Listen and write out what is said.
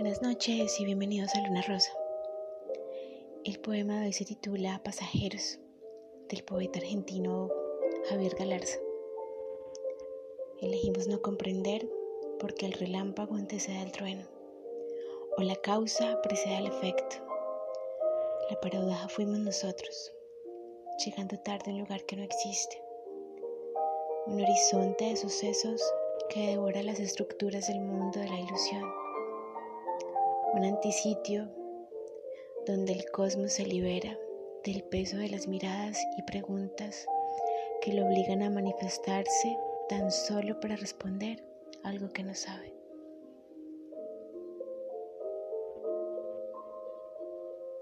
Buenas noches y bienvenidos a Luna Rosa. El poema de hoy se titula Pasajeros, del poeta argentino Javier Galarza. Elegimos no comprender porque el relámpago antecede al trueno, o la causa precede al efecto. La paradoja fuimos nosotros, llegando tarde a un lugar que no existe, un horizonte de sucesos que devora las estructuras del mundo de la ilusión un antisitio donde el cosmos se libera del peso de las miradas y preguntas que lo obligan a manifestarse tan solo para responder algo que no sabe.